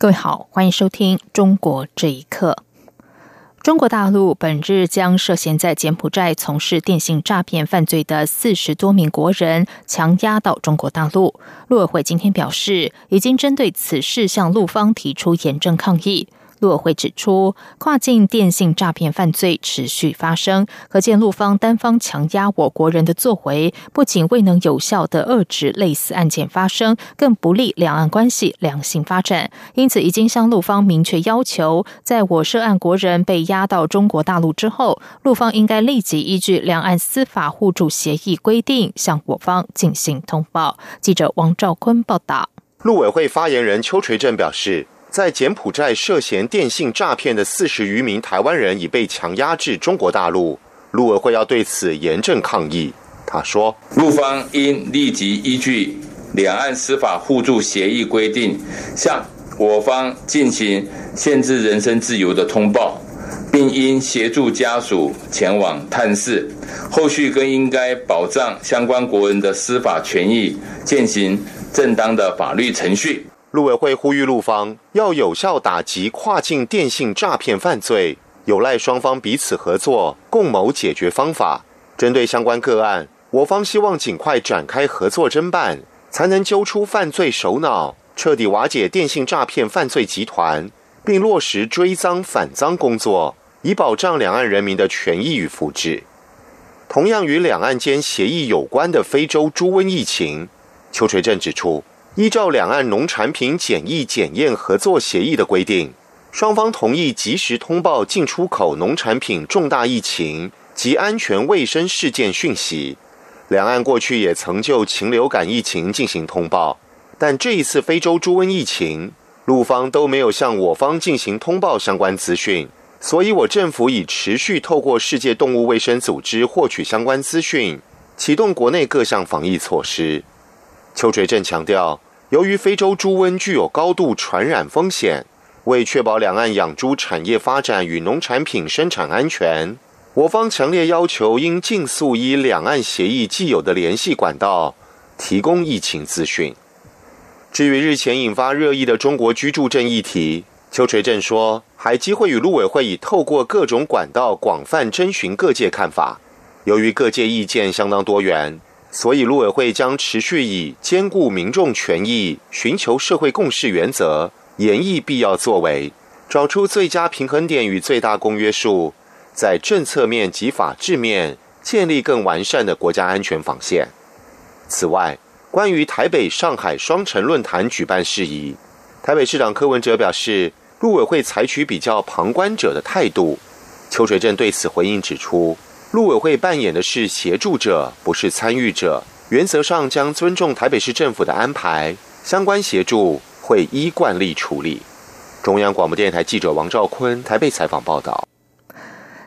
各位好，欢迎收听《中国这一刻》。中国大陆本日将涉嫌在柬埔寨从事电信诈骗犯罪的四十多名国人强押到中国大陆。陆委会今天表示，已经针对此事向陆方提出严正抗议。陆委会指出，跨境电信诈骗犯罪持续发生，可见陆方单方强压我国人的作为，不仅未能有效的遏制类似案件发生，更不利两岸关系良性发展。因此，已经向陆方明确要求，在我涉案国人被押到中国大陆之后，陆方应该立即依据两岸司法互助协议规定，向我方进行通报。记者王兆坤报道。陆委会发言人邱垂正表示。在柬埔寨涉嫌电信诈骗的四十余名台湾人已被强押至中国大陆，陆委会要对此严正抗议。他说：“陆方应立即依据两岸司法互助协议规定，向我方进行限制人身自由的通报，并应协助家属前往探视，后续更应该保障相关国人的司法权益，进行正当的法律程序。”陆委会呼吁陆方要有效打击跨境电信诈骗犯罪，有赖双方彼此合作，共谋解决方法。针对相关个案，我方希望尽快展开合作侦办，才能揪出犯罪首脑，彻底瓦解电信诈骗犯罪集团，并落实追赃反赃工作，以保障两岸人民的权益与福祉。同样与两岸间协议有关的非洲猪瘟疫情，邱垂正指出。依照两岸农产品检疫检验合作协议的规定，双方同意及时通报进出口农产品重大疫情及安全卫生事件讯息。两岸过去也曾就禽流感疫情进行通报，但这一次非洲猪瘟疫情，陆方都没有向我方进行通报相关资讯，所以我政府已持续透过世界动物卫生组织获取相关资讯，启动国内各项防疫措施。邱垂正强调，由于非洲猪瘟具有高度传染风险，为确保两岸养猪产业发展与农产品生产安全，我方强烈要求应尽速依两岸协议既有的联系管道提供疫情资讯。至于日前引发热议的中国居住证议题，邱垂正说，海基会与陆委会已透过各种管道广泛征询各界看法，由于各界意见相当多元。所以，陆委会将持续以兼顾民众权益、寻求社会共识原则，研议必要作为，找出最佳平衡点与最大公约数，在政策面及法制面建立更完善的国家安全防线。此外，关于台北、上海双城论坛举办事宜，台北市长柯文哲表示，陆委会采取比较旁观者的态度。邱水正对此回应指出。陆委会扮演的是协助者，不是参与者。原则上将尊重台北市政府的安排，相关协助会依惯例处理。中央广播电台记者王兆坤台北采访报道。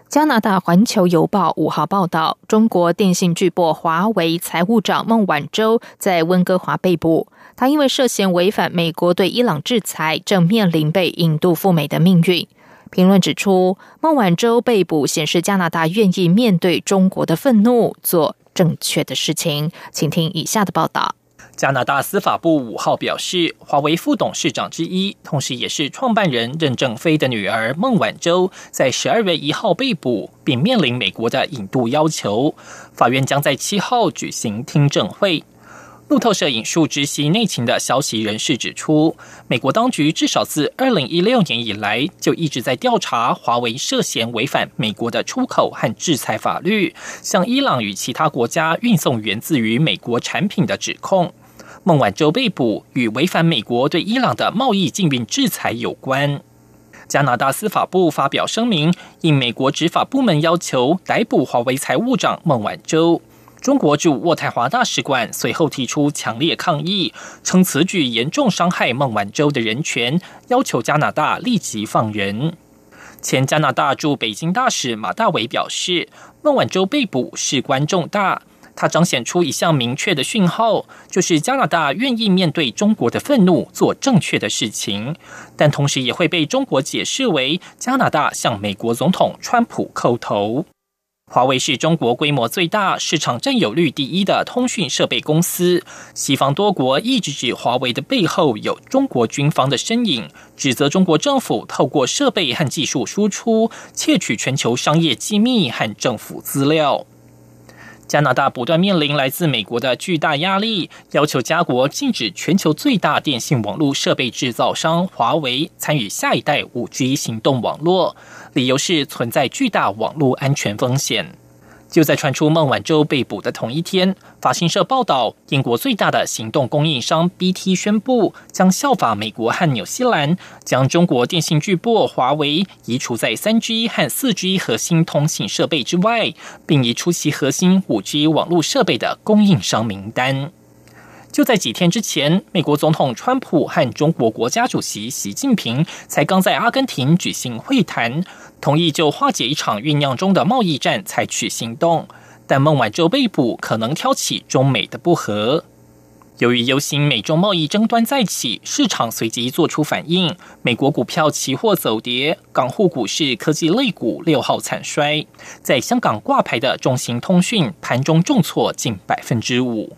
加拿大《环球邮报》五号报道，中国电信巨擘华为财务长孟晚舟在温哥华被捕，他因为涉嫌违反美国对伊朗制裁，正面临被引渡赴美的命运。评论指出，孟晚舟被捕显示加拿大愿意面对中国的愤怒，做正确的事情。请听以下的报道：加拿大司法部五号表示，华为副董事长之一，同时也是创办人任正非的女儿孟晚舟，在十二月一号被捕，并面临美国的引渡要求。法院将在七号举行听证会。路透社引述知悉内情的消息人士指出，美国当局至少自二零一六年以来就一直在调查华为涉嫌违反美国的出口和制裁法律，向伊朗与其他国家运送源自于美国产品的指控。孟晚舟被捕与违反美国对伊朗的贸易禁运制裁有关。加拿大司法部发表声明，应美国执法部门要求，逮捕华为财务长孟晚舟。中国驻渥太华大使馆随后提出强烈抗议，称此举严重伤害孟晚舟的人权，要求加拿大立即放人。前加拿大驻北京大使马大伟表示，孟晚舟被捕事关重大，他彰显出一项明确的讯号，就是加拿大愿意面对中国的愤怒，做正确的事情，但同时也会被中国解释为加拿大向美国总统川普叩头。华为是中国规模最大、市场占有率第一的通讯设备公司。西方多国一直指华为的背后有中国军方的身影，指责中国政府透过设备和技术输出窃取全球商业机密和政府资料。加拿大不断面临来自美国的巨大压力，要求加国禁止全球最大电信网络设备制造商华为参与下一代五 G 行动网络，理由是存在巨大网络安全风险。就在传出孟晚舟被捕的同一天，法新社报道，英国最大的行动供应商 BT 宣布，将效法美国和纽西兰，将中国电信巨擘华为移除在 3G 和 4G 核心通信设备之外，并移出其核心 5G 网络设备的供应商名单。就在几天之前，美国总统川普和中国国家主席习近平才刚在阿根廷举行会谈，同意就化解一场酝酿中的贸易战采取行动。但孟晚舟被捕可能挑起中美的不和。由于游行美中贸易争端再起，市场随即做出反应，美国股票期货走跌，港沪股市科技类股六号惨衰，在香港挂牌的中兴通讯盘中重挫近百分之五。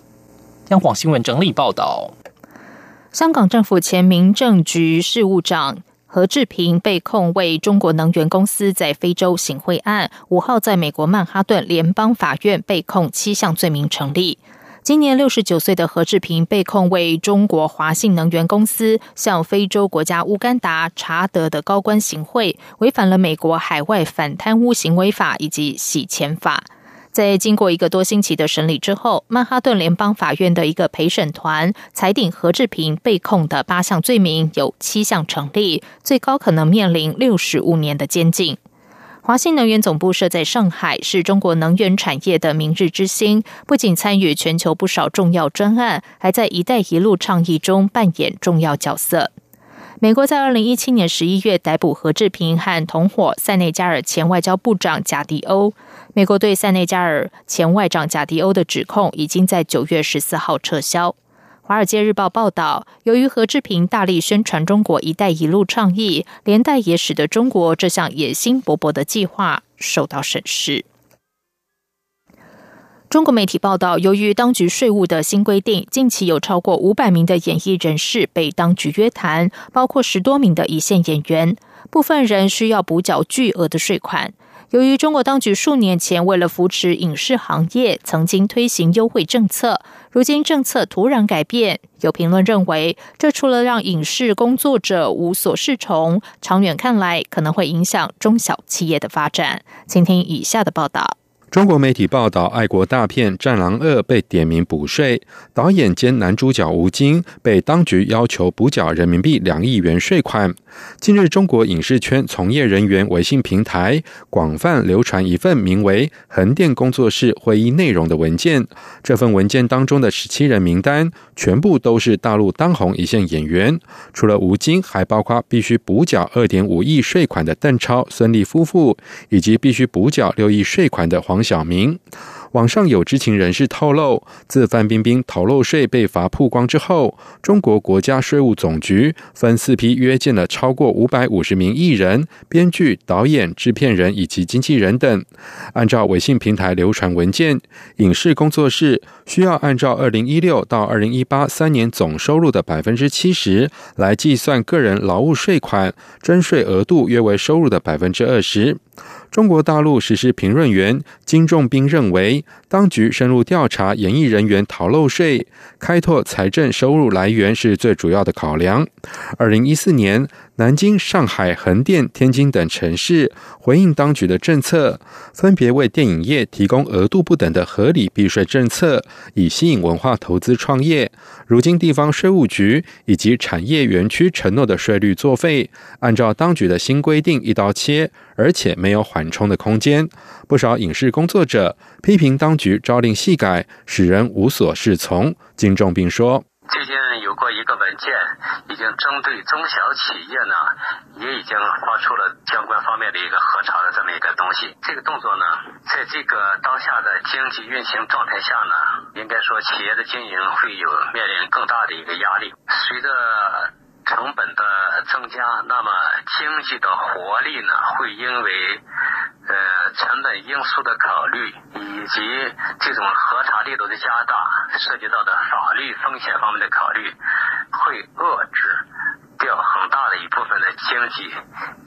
央广新闻整理报道：香港政府前民政局事务长何志平被控为中国能源公司在非洲行贿案，五号在美国曼哈顿联邦法院被控七项罪名成立。今年六十九岁的何志平被控为中国华信能源公司向非洲国家乌干达、查德的高官行贿，违反了美国海外反贪污行为法以及洗钱法。在经过一个多星期的审理之后，曼哈顿联邦法院的一个陪审团裁定何志平被控的八项罪名有七项成立，最高可能面临六十五年的监禁。华信能源总部设在上海，是中国能源产业的明日之星，不仅参与全球不少重要专案，还在“一带一路”倡议中扮演重要角色。美国在二零一七年十一月逮捕何志平和同伙塞内加尔前外交部长贾迪欧。美国对塞内加尔前外长贾迪欧的指控已经在九月十四号撤销。《华尔街日报》报道，由于何志平大力宣传中国“一带一路”倡议，连带也使得中国这项野心勃勃的计划受到审视。中国媒体报道，由于当局税务的新规定，近期有超过五百名的演艺人士被当局约谈，包括十多名的一线演员，部分人需要补缴巨额的税款。由于中国当局数年前为了扶持影视行业，曾经推行优惠政策，如今政策突然改变，有评论认为，这除了让影视工作者无所适从，长远看来可能会影响中小企业的发展。请听以下的报道。中国媒体报道，爱国大片《战狼二》被点名补税，导演兼男主角吴京被当局要求补缴人民币两亿元税款。近日，中国影视圈从业人员微信平台广泛流传一份名为“横店工作室会议内容”的文件。这份文件当中的十七人名单，全部都是大陆当红一线演员，除了吴京，还包括必须补缴二点五亿税款的邓超、孙俪夫妇，以及必须补缴六亿税款的黄。黄晓明，网上有知情人士透露，自范冰冰逃漏税被罚曝光之后，中国国家税务总局分四批约见了超过五百五十名艺人、编剧、导演、制片人以及经纪人等。按照微信平台流传文件，影视工作室需要按照二零一六到二零一八三年总收入的百分之七十来计算个人劳务税款，征税额度约为收入的百分之二十。中国大陆实施评论员金仲斌认为，当局深入调查演艺人员逃漏税，开拓财政收入来源是最主要的考量。二零一四年。南京、上海、横店、天津等城市回应当局的政策，分别为电影业提供额度不等的合理避税政策，以吸引文化投资创业。如今，地方税务局以及产业园区承诺的税率作废，按照当局的新规定一刀切，而且没有缓冲的空间。不少影视工作者批评当局朝令夕改，使人无所适从。金仲斌说。最近有过一个文件，已经针对中小企业呢，也已经发出了相关方面的一个核查的这么一个东西。这个动作呢，在这个当下的经济运行状态下呢，应该说企业的经营会有面临更大的一个压力。随着成本的增加，那么经济的活力呢，会因为呃成本因素的考虑，以及这种核查力度的加大，涉及到的法律风险方面的考虑，会遏制掉很大的一部分的经济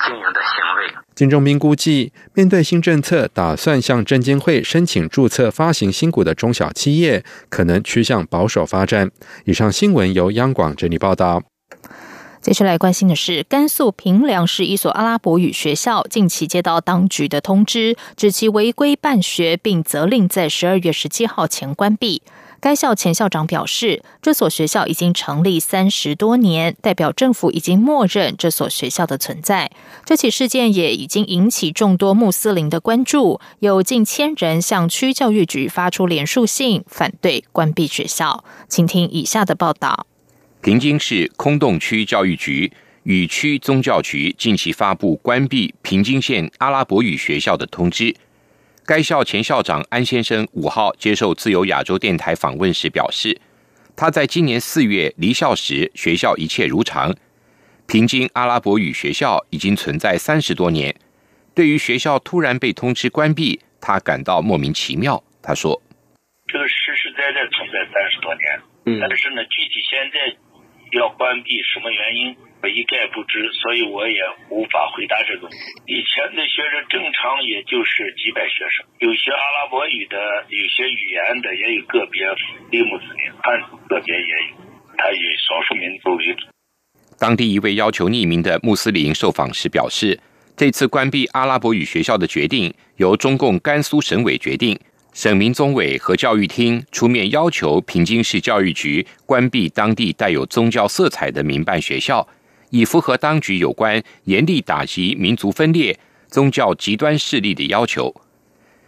经营的行为。金仲斌估计，面对新政策，打算向证监会申请注册发行新股的中小企业，可能趋向保守发展。以上新闻由央广整理报道。接下来关心的是，甘肃平凉市一所阿拉伯语学校近期接到当局的通知，指其违规办学，并责令在十二月十七号前关闭。该校前校长表示，这所学校已经成立三十多年，代表政府已经默认这所学校的存在。这起事件也已经引起众多穆斯林的关注，有近千人向区教育局发出联署信，反对关闭学校。请听以下的报道。平津市空洞区教育局与区宗教局近期发布关闭平津县阿拉伯语学校的通知。该校前校长安先生五号接受自由亚洲电台访问时表示，他在今年四月离校时，学校一切如常。平津阿拉伯语学校已经存在三十多年，对于学校突然被通知关闭，他感到莫名其妙。他说：“这个实实在在存在三十多年，嗯，但是呢，具体现在。”要关闭什么原因？我一概不知，所以我也无法回答这个。以前的学生正常也就是几百学生，有些阿拉伯语的，有些语言的，也有个别非穆斯林，汉族个别也有，他以少数民族为主。当地一位要求匿名的穆斯林受访时表示，这次关闭阿拉伯语学校的决定由中共甘肃省委决定。省民宗委和教育厅出面要求平津市教育局关闭当地带有宗教色彩的民办学校，以符合当局有关严厉打击民族分裂、宗教极端势力的要求。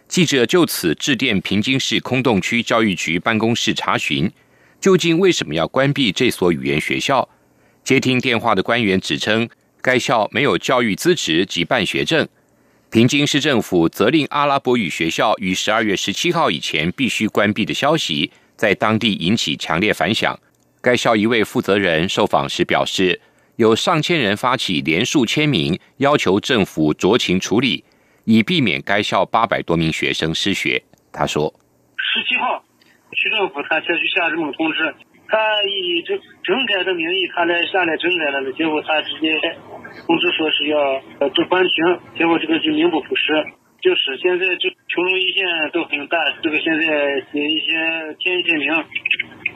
记者就此致电平津市空洞区教育局办公室查询，究竟为什么要关闭这所语言学校？接听电话的官员指称，该校没有教育资质及办学证。平津市政府责令阿拉伯语学校于十二月十七号以前必须关闭的消息，在当地引起强烈反响。该校一位负责人受访时表示，有上千人发起连署签名，要求政府酌情处理，以避免该校八百多名学生失学。他说：“十七号，区政府他才去下这么通知。”他以政政改的名义，他来下来整改了，结果他直接通知说是要呃做关停，结果这个就名不副实。就是现在就群众意见都很大，这个现在写一些填一些名，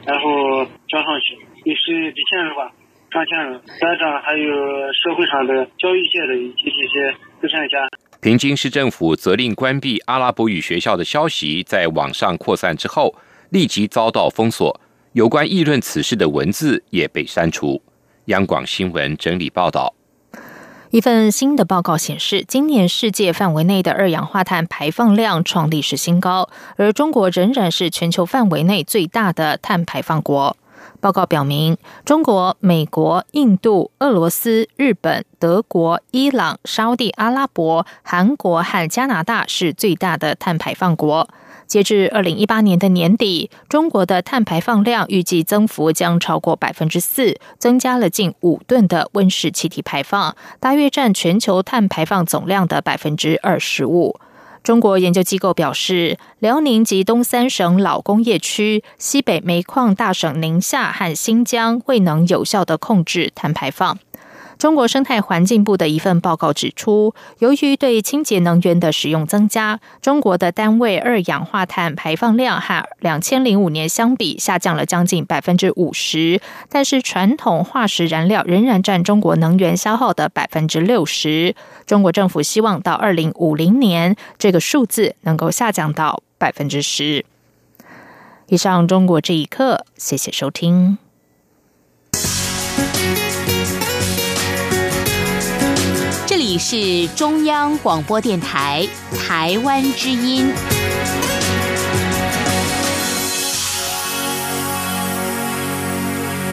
然后交上去，也是几千人吧，上千人，家长还有社会上的教育界的以及这些慈善家。平津市政府责令关闭阿拉伯语学校的消息在网上扩散之后，立即遭到封锁。有关议论此事的文字也被删除。央广新闻整理报道：一份新的报告显示，今年世界范围内的二氧化碳排放量创历史新高，而中国仍然是全球范围内最大的碳排放国。报告表明，中国、美国、印度、俄罗斯、日本、德国、伊朗、沙地阿拉伯、韩国和加拿大是最大的碳排放国。截至二零一八年的年底，中国的碳排放量预计增幅将超过百分之四，增加了近五吨的温室气体排放，大约占全球碳排放总量的百分之二十五。中国研究机构表示，辽宁及东三省老工业区、西北煤矿大省宁夏和新疆未能有效的控制碳排放。中国生态环境部的一份报告指出，由于对清洁能源的使用增加，中国的单位二氧化碳排放量和两千零五年相比下降了将近百分之五十。但是，传统化石燃料仍然占中国能源消耗的百分之六十。中国政府希望到二零五零年，这个数字能够下降到百分之十。以上，中国这一刻，谢谢收听。是中央广播电台台湾之音。